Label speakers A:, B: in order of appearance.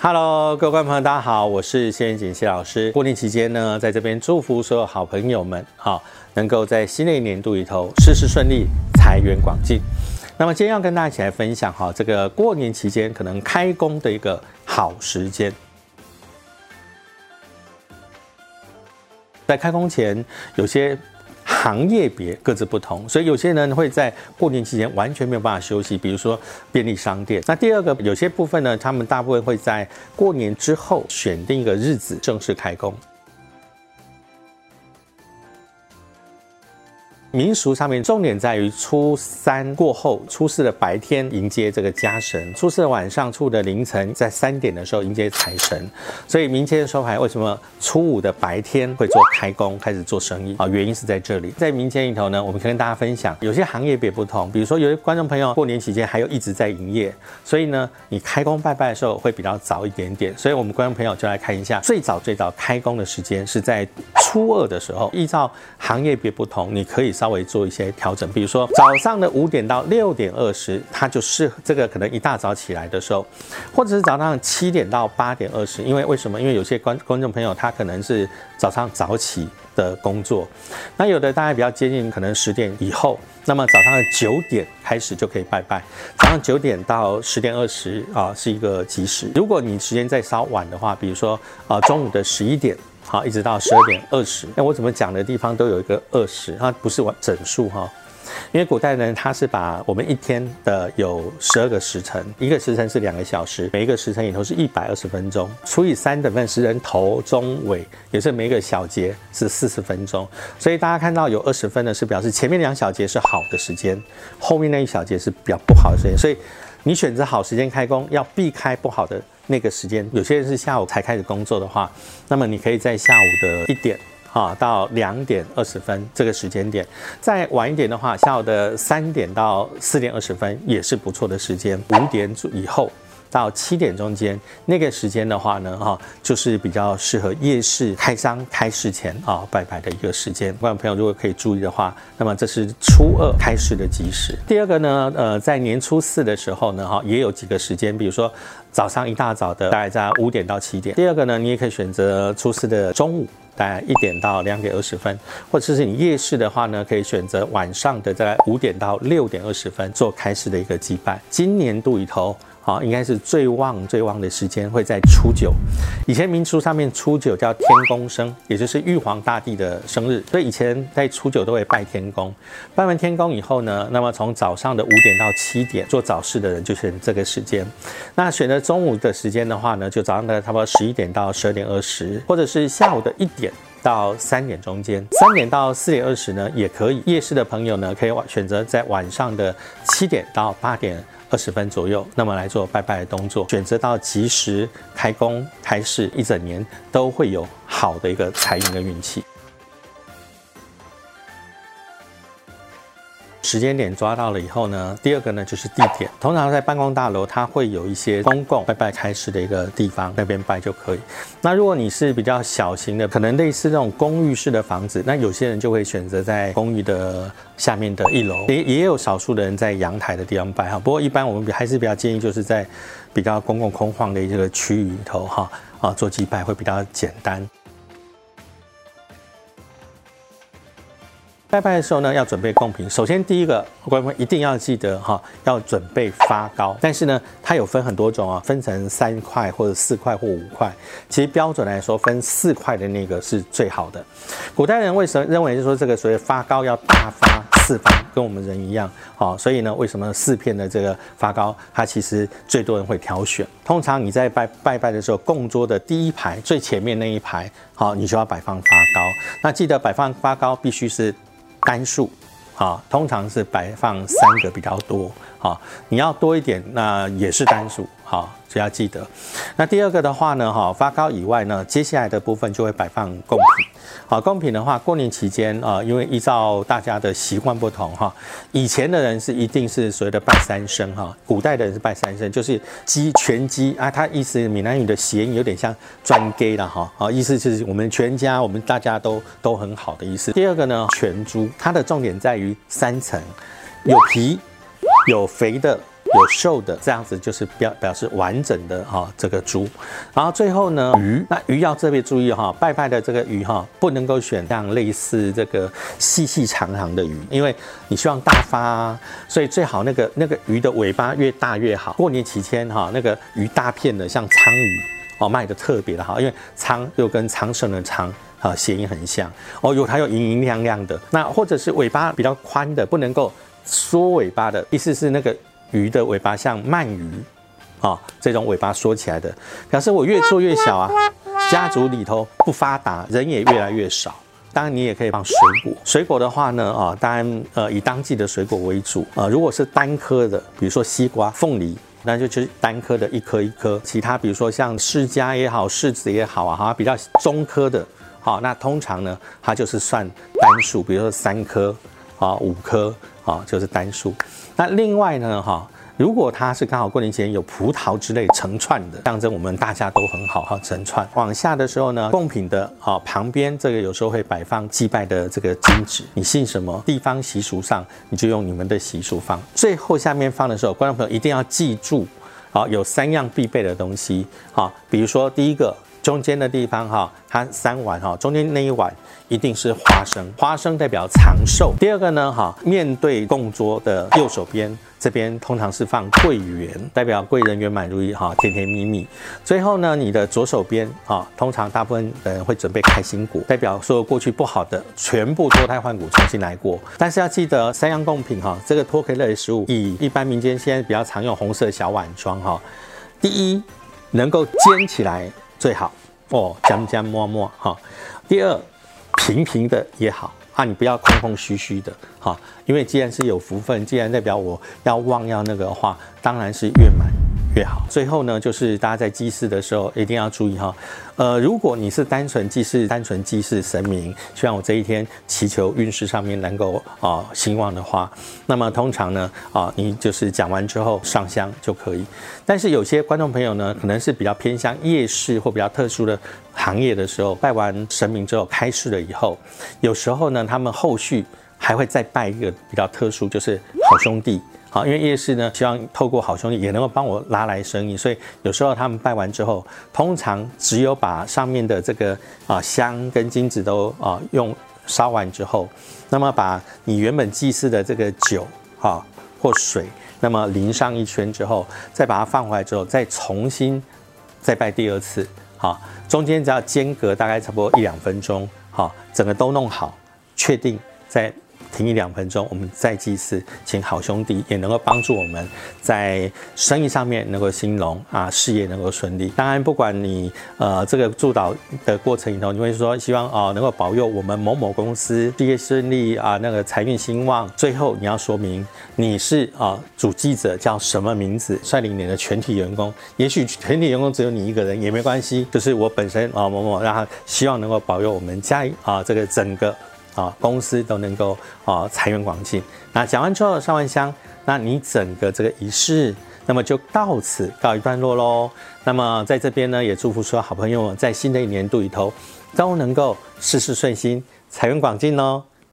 A: Hello，各位观众朋友，大家好，我是谢元锦谢老师。过年期间呢，在这边祝福所有好朋友们，哈，能够在新的一年度里头事事顺利，财源广进。那么今天要跟大家一起来分享哈，这个过年期间可能开工的一个好时间。在开工前，有些。行业别各自不同，所以有些人会在过年期间完全没有办法休息，比如说便利商店。那第二个，有些部分呢，他们大部分会在过年之后选定一个日子正式开工。民俗上面重点在于初三过后，初四的白天迎接这个家神，初四的晚上、初五的凌晨，在三点的时候迎接财神。所以民间的说法为什么初五的白天会做开工，开始做生意啊？原因是在这里。在民间里头呢，我们可以跟大家分享，有些行业别不同，比如说有些观众朋友过年期间还有一直在营业，所以呢，你开工拜拜的时候会比较早一点点。所以我们观众朋友就来看一下，最早最早开工的时间是在初二的时候。依照行业别不同，你可以。稍微做一些调整，比如说早上的五点到六点二十，它就是这个可能一大早起来的时候，或者是早上七点到八点二十，因为为什么？因为有些观观众朋友他可能是早上早起的工作，那有的大概比较接近可能十点以后，那么早上的九点开始就可以拜拜，早上九点到十点二十啊是一个吉时。如果你时间再稍晚的话，比如说啊中午的十一点。好，一直到十二点二十。那我怎么讲的地方都有一个二十，它不是完整数哈。因为古代人他是把我们一天的有十二个时辰，一个时辰是两个小时，每一个时辰里头是一百二十分钟，除以三等份，时人头中尾也是每一个小节是四十分钟。所以大家看到有二十分的是表示前面两小节是好的时间，后面那一小节是比较不好的时间。所以你选择好时间开工，要避开不好的。那个时间，有些人是下午才开始工作的话，那么你可以在下午的一点啊到两点二十分这个时间点，再晚一点的话，下午的三点到四点二十分也是不错的时间，五点以后。到七点中间那个时间的话呢，哈，就是比较适合夜市开张开市前啊拜拜的一个时间。观众朋友如果可以注意的话，那么这是初二开市的吉时。第二个呢，呃，在年初四的时候呢，哈，也有几个时间，比如说早上一大早的，大概在五点到七点。第二个呢，你也可以选择初四的中午，大概一点到两点二十分，或者是你夜市的话呢，可以选择晚上的在五点到六点二十分做开市的一个祭拜。今年度里头。好，应该是最旺最旺的时间会在初九。以前民俗上面初九叫天公生，也就是玉皇大帝的生日，所以以前在初九都会拜天公。拜完天公以后呢，那么从早上的五点到七点做早市的人就选这个时间。那选择中午的时间的话呢，就早上的差不多十一点到十二点二十，或者是下午的一点到三点中间，三点到四点二十呢也可以。夜市的朋友呢，可以选择在晚上的七点到八点。二十分左右，那么来做拜拜的动作，选择到吉时开工开市，一整年都会有好的一个财运跟运气。时间点抓到了以后呢，第二个呢就是地点。通常在办公大楼，它会有一些公共拜拜开始的一个地方，那边拜就可以。那如果你是比较小型的，可能类似那种公寓式的房子，那有些人就会选择在公寓的下面的一楼，也也有少数的人在阳台的地方拜哈。不过一般我们还是比较建议就是在比较公共空旷的一个区域里头哈啊做祭拜会比较简单。拜拜的时候呢，要准备贡品。首先，第一个，观众一定要记得哈，要准备发糕。但是呢，它有分很多种啊，分成三块或者四块或五块。其实标准来说，分四块的那个是最好的。古代人为什么认为就说这个所谓发糕要大发四方，跟我们人一样好，所以呢，为什么四片的这个发糕，它其实最多人会挑选。通常你在拜拜拜的时候，供桌的第一排最前面那一排，好，你就要摆放发糕。那记得摆放发糕必须是。单数，啊，通常是摆放三个比较多，啊，你要多一点，那也是单数，好，只要记得。那第二个的话呢，哈，发糕以外呢，接下来的部分就会摆放贡品。好，贡品的话，过年期间啊，因为依照大家的习惯不同哈，以前的人是一定是所谓的拜三生哈，古代的人是拜三生，就是鸡全鸡啊，它意思闽南语的谐音有点像专给了哈，啊，意思就是我们全家我们大家都都很好的意思。第二个呢，全猪，它的重点在于三层，有皮，有肥的。有瘦的，这样子就是表表示完整的哈这个猪。然后最后呢，鱼，那鱼要特别注意哈，拜拜的这个鱼哈，不能够选像类似这个细细长长的鱼，因为你希望大发，所以最好那个那个鱼的尾巴越大越好。过年期间哈，那个鱼大片的，像鲳鱼哦，卖的特别的好，因为鲳又跟昌盛的昌。啊，谐音很像哦，有它有莹莹亮亮的，那或者是尾巴比较宽的，不能够缩尾巴的，意思是那个鱼的尾巴像鳗鱼啊，这种尾巴缩起来的，表示我越做越小啊，家族里头不发达，人也越来越少。当然你也可以放水果，水果的话呢，啊，当然呃以当季的水果为主啊，如果是单颗的，比如说西瓜、凤梨，那就就是单颗的一颗一颗，其他比如说像释迦也好，柿子也好啊，哈，比较中颗的。好，那通常呢，它就是算单数，比如说三颗，啊，五颗，啊，就是单数。那另外呢，哈，如果它是刚好过年前有葡萄之类成串的，象征我们大家都很好哈，成串。往下的时候呢，贡品的啊旁边这个有时候会摆放祭拜的这个金纸，你信什么地方习俗上，你就用你们的习俗放。最后下面放的时候，观众朋友一定要记住，好，有三样必备的东西，好，比如说第一个。中间的地方哈，它三碗哈，中间那一碗一定是花生，花生代表长寿。第二个呢哈，面对供桌的右手边这边通常是放桂圆，代表贵人圆满如意哈，甜甜蜜蜜。最后呢，你的左手边啊，通常大部分人会准备开心果，代表说过去不好的全部脱胎换骨，重新来过。但是要记得三样贡品哈，这个脱壳类食物，以一般民间现在比较常用红色小碗装哈。第一，能够煎起来。最好哦，将将摸摸哈。第二，平平的也好啊，你不要空空虚虚的哈，因为既然是有福分，既然代表我要旺要那个的话，当然是越满。越好。最后呢，就是大家在祭祀的时候一定要注意哈。呃，如果你是单纯祭祀、单纯祭祀神明，希望我这一天祈求运势上面能够啊兴旺的话，那么通常呢啊，你就是讲完之后上香就可以。但是有些观众朋友呢，可能是比较偏向夜市或比较特殊的行业的时候，拜完神明之后开市了以后，有时候呢，他们后续还会再拜一个比较特殊，就是好兄弟。好，因为夜市呢，希望透过好兄弟也能够帮我拉来生意，所以有时候他们拜完之后，通常只有把上面的这个啊香跟金子都啊用烧完之后，那么把你原本祭祀的这个酒啊或水，那么淋上一圈之后，再把它放回来之后，再重新再拜第二次，好，中间只要间隔大概差不多一两分钟，好，整个都弄好，确定再。停一两分钟，我们再祭祀，请好兄弟也能够帮助我们在生意上面能够兴隆啊，事业能够顺利。当然，不管你呃这个祝祷的过程里头，你会说希望啊能够保佑我们某某公司事业顺利啊，那个财运兴旺。最后你要说明你是啊主记者叫什么名字，率领你的全体员工。也许全体员工只有你一个人也没关系，就是我本身啊某某，让他希望能够保佑我们家啊这个整个。啊，公司都能够啊财源广进。那讲完之后上完香，那你整个这个仪式，那么就到此告一段落喽。那么在这边呢，也祝福所有好朋友们在新的一年度里头都能够事事顺心，财源广进哦。